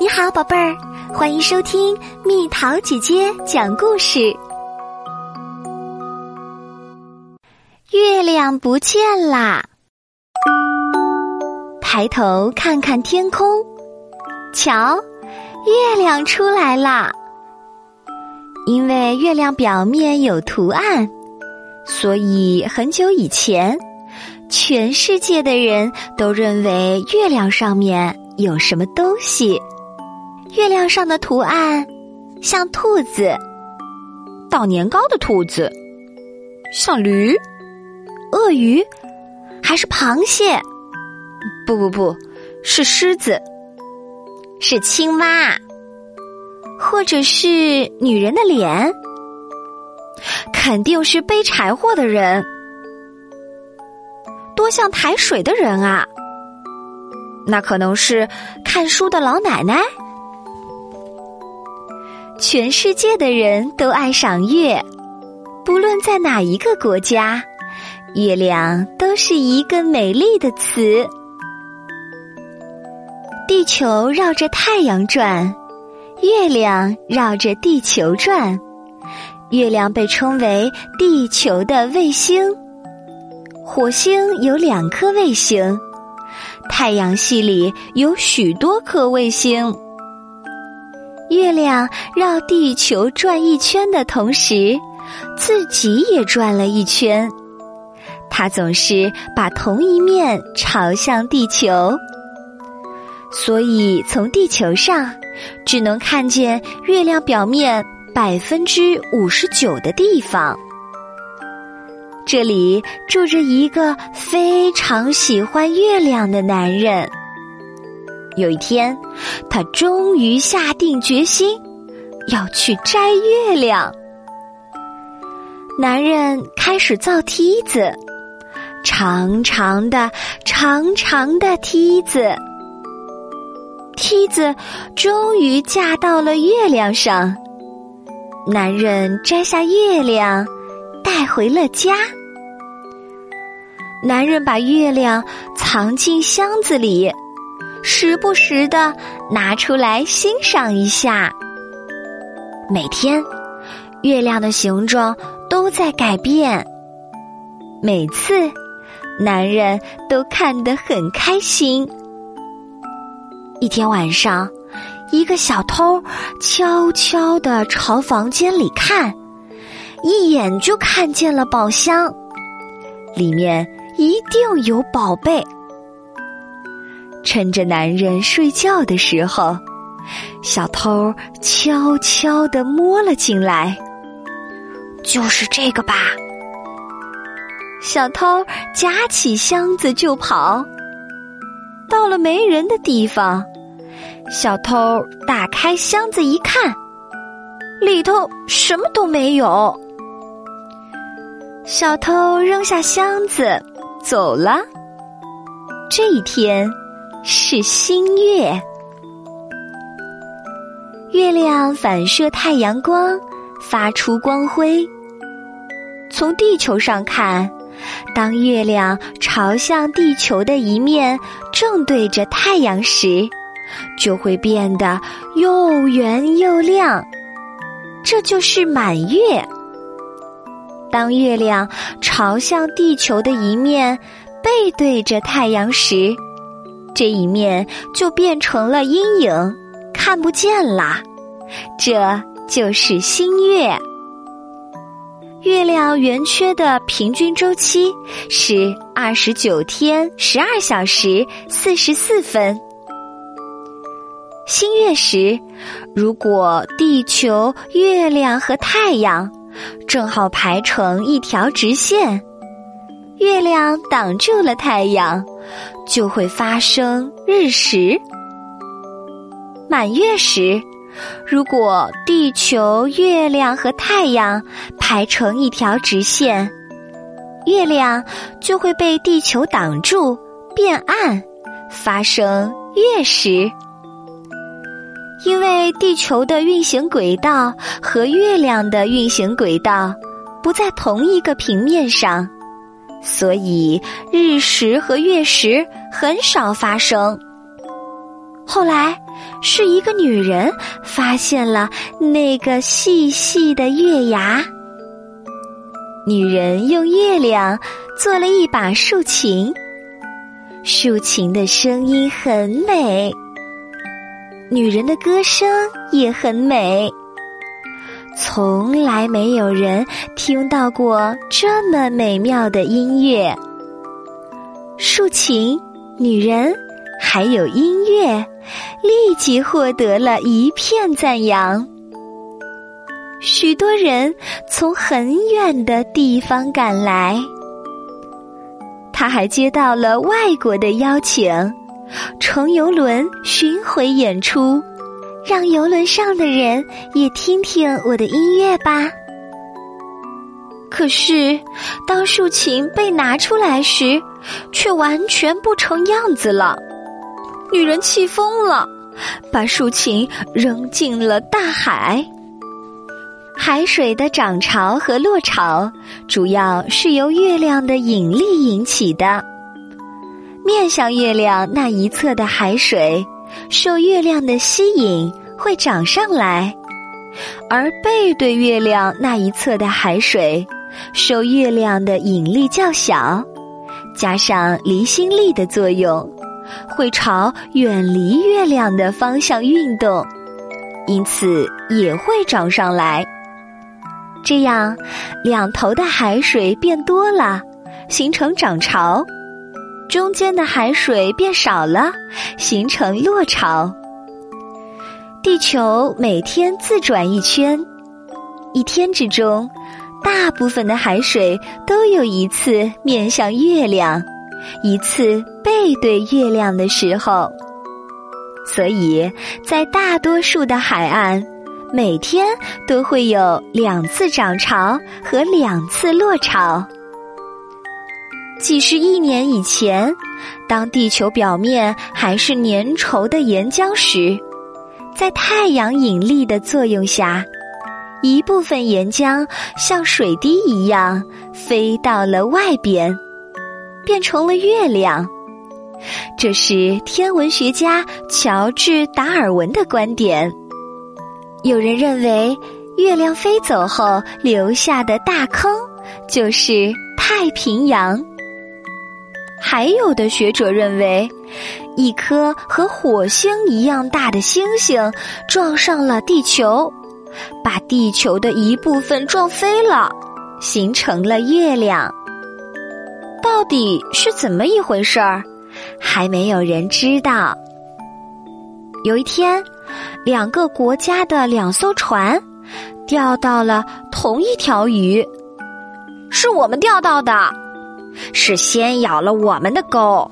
你好，宝贝儿，欢迎收听蜜桃姐姐讲故事。月亮不见啦！抬头看看天空，瞧，月亮出来啦！因为月亮表面有图案，所以很久以前，全世界的人都认为月亮上面有什么东西。月亮上的图案像兔子，倒年糕的兔子，像驴、鳄鱼，还是螃蟹？不不不，是狮子，是青蛙，或者是女人的脸？肯定是背柴火的人，多像抬水的人啊！那可能是看书的老奶奶。全世界的人都爱赏月，不论在哪一个国家，月亮都是一个美丽的词。地球绕着太阳转，月亮绕着地球转。月亮被称为地球的卫星。火星有两颗卫星，太阳系里有许多颗卫星。月亮绕地球转一圈的同时，自己也转了一圈。它总是把同一面朝向地球，所以从地球上只能看见月亮表面百分之五十九的地方。这里住着一个非常喜欢月亮的男人。有一天，他终于下定决心要去摘月亮。男人开始造梯子，长长的、长长的梯子。梯子终于架到了月亮上。男人摘下月亮，带回了家。男人把月亮藏进箱子里。时不时的拿出来欣赏一下。每天，月亮的形状都在改变。每次，男人都看得很开心。一天晚上，一个小偷悄悄的朝房间里看，一眼就看见了宝箱，里面一定有宝贝。趁着男人睡觉的时候，小偷悄悄地摸了进来。就是这个吧。小偷夹起箱子就跑。到了没人的地方，小偷打开箱子一看，里头什么都没有。小偷扔下箱子走了。这一天。是新月，月亮反射太阳光，发出光辉。从地球上看，当月亮朝向地球的一面正对着太阳时，就会变得又圆又亮，这就是满月。当月亮朝向地球的一面背对着太阳时，这一面就变成了阴影，看不见啦。这就是新月。月亮圆缺的平均周期是二十九天十二小时四十四分。新月时，如果地球、月亮和太阳正好排成一条直线。月亮挡住了太阳，就会发生日食。满月时，如果地球、月亮和太阳排成一条直线，月亮就会被地球挡住，变暗，发生月食。因为地球的运行轨道和月亮的运行轨道不在同一个平面上。所以日食和月食很少发生。后来，是一个女人发现了那个细细的月牙。女人用月亮做了一把竖琴，竖琴的声音很美，女人的歌声也很美。从来没有人听到过这么美妙的音乐。竖琴，女人。还有音乐，立即获得了一片赞扬。许多人从很远的地方赶来，他还接到了外国的邀请，乘游轮巡回演出，让游轮上的人也听听我的音乐吧。可是，当竖琴被拿出来时，却完全不成样子了。女人气疯了，把竖琴扔进了大海。海水的涨潮和落潮，主要是由月亮的引力引起的。面向月亮那一侧的海水，受月亮的吸引会涨上来；而背对月亮那一侧的海水，受月亮的引力较小，加上离心力的作用。会朝远离月亮的方向运动，因此也会涨上来。这样，两头的海水变多了，形成涨潮；中间的海水变少了，形成落潮。地球每天自转一圈，一天之中，大部分的海水都有一次面向月亮。一次背对月亮的时候，所以在大多数的海岸，每天都会有两次涨潮和两次落潮。几十亿年以前，当地球表面还是粘稠的岩浆时，在太阳引力的作用下，一部分岩浆像水滴一样飞到了外边。变成了月亮，这是天文学家乔治·达尔文的观点。有人认为，月亮飞走后留下的大坑就是太平洋。还有的学者认为，一颗和火星一样大的星星撞上了地球，把地球的一部分撞飞了，形成了月亮。到底是怎么一回事儿，还没有人知道。有一天，两个国家的两艘船钓到了同一条鱼，是我们钓到的，是先咬了我们的钩。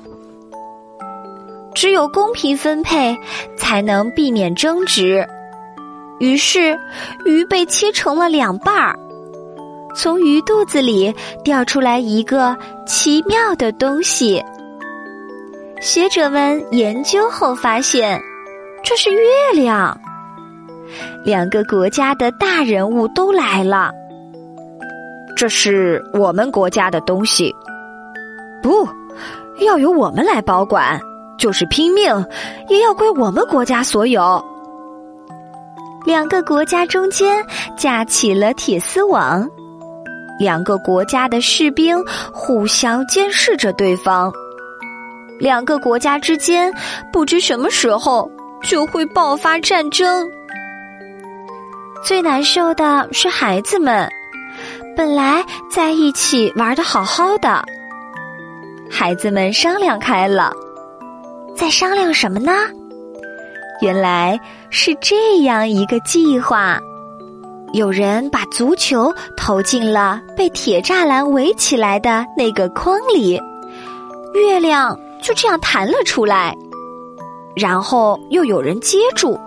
只有公平分配，才能避免争执。于是，鱼被切成了两半儿。从鱼肚子里掉出来一个奇妙的东西。学者们研究后发现，这是月亮。两个国家的大人物都来了。这是我们国家的东西，不要由我们来保管，就是拼命也要归我们国家所有。两个国家中间架起了铁丝网。两个国家的士兵互相监视着对方，两个国家之间不知什么时候就会爆发战争。最难受的是孩子们，本来在一起玩的好好的，孩子们商量开了，在商量什么呢？原来是这样一个计划。有人把足球投进了被铁栅栏围起来的那个筐里，月亮就这样弹了出来。然后又有人接住，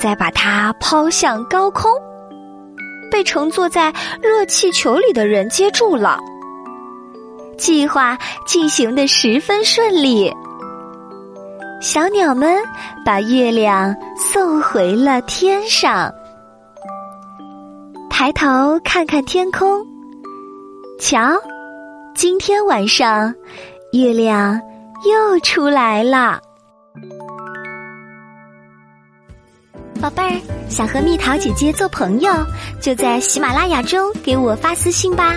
再把它抛向高空。被乘坐在热气球里的人接住了。计划进行的十分顺利，小鸟们把月亮送回了天上。抬头看看天空，瞧，今天晚上月亮又出来了。宝贝儿，想和蜜桃姐姐做朋友，就在喜马拉雅中给我发私信吧。